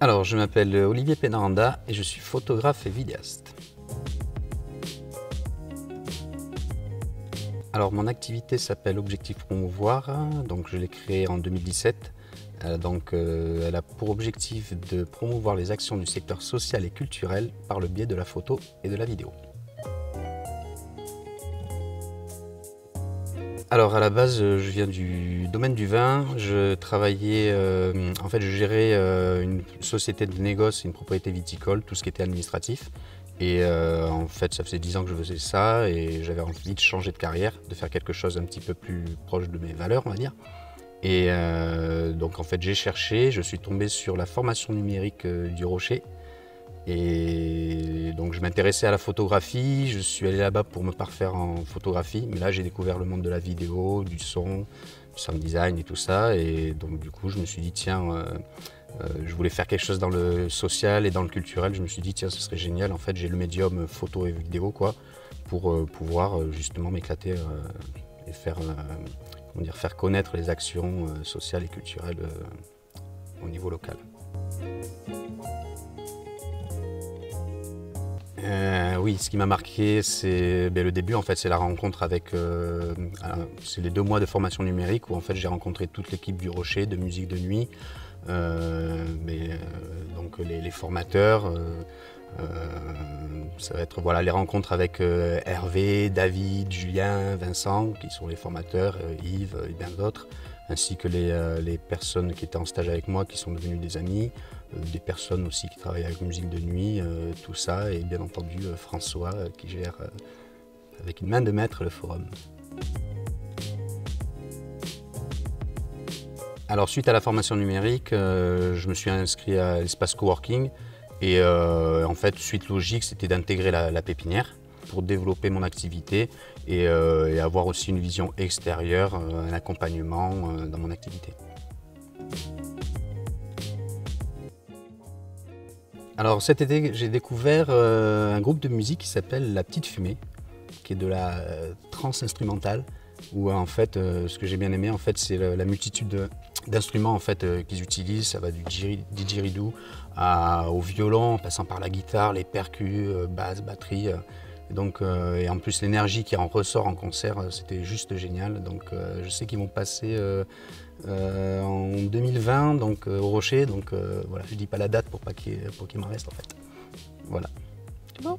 Alors, je m'appelle Olivier Penaranda et je suis photographe et vidéaste. Alors, mon activité s'appelle Objectif Promouvoir, donc je l'ai créée en 2017. Euh, donc, euh, elle a pour objectif de promouvoir les actions du secteur social et culturel par le biais de la photo et de la vidéo. Alors à la base, euh, je viens du domaine du vin. Je travaillais, euh, en fait, je gérais euh, une société de négoce, une propriété viticole, tout ce qui était administratif. Et en fait, ça faisait 10 ans que je faisais ça et j'avais envie de changer de carrière, de faire quelque chose un petit peu plus proche de mes valeurs, on va dire. Et donc en fait, j'ai cherché, je suis tombé sur la formation numérique du Rocher et donc je m'intéressais à la photographie, je suis allé là-bas pour me parfaire en photographie, mais là j'ai découvert le monde de la vidéo, du son, du sound design et tout ça. Et donc du coup je me suis dit tiens, euh, euh, je voulais faire quelque chose dans le social et dans le culturel. Je me suis dit tiens ce serait génial, en fait j'ai le médium photo et vidéo quoi, pour euh, pouvoir justement m'éclater et faire, dire, faire connaître les actions sociales et culturelles au niveau local. Oui, ce qui m'a marqué, c'est ben, le début, en fait, c'est la rencontre avec, euh, c'est les deux mois de formation numérique où en fait j'ai rencontré toute l'équipe du Rocher de musique de nuit, euh, donc les, formateurs. Ça va être voilà les rencontres avec Hervé, David, Julien, Vincent, qui sont les formateurs, Yves et bien d'autres ainsi que euh, les, personnes qui étaient en stage avec moi, qui sont devenues des amis, euh, des personnes aussi qui travaillent avec musique de nuit, euh, tout ça, et bien entendu François qui gère avec une main de maître le forum. Alors suite à la formation numérique, je me suis inscrit à l'espace coworking et en fait suite logique c'était d'intégrer la pépinière pour développer mon activité euh, et, avoir aussi une vision extérieure, euh, un accompagnement euh, dans mon activité. Alors cet été, j'ai découvert un groupe de musique qui s'appelle La Petite Fumée, qui est de la trance instrumentale, où en fait, ce que j'ai bien aimé, en fait, c'est la, multitude d'instruments en fait qu'ils utilisent. Ça va du didgeridoo au violon, en passant par la guitare, les percus, basse, batterie. Donc, euh, et en plus, l'énergie qui en ressort en concert, euh, c'était juste génial. Donc, euh, je sais qu'ils vont passer en 2020 donc, au Rocher. Donc, voilà, je dis pas la date pour pas qu'il m'en reste en fait. Voilà. Bon.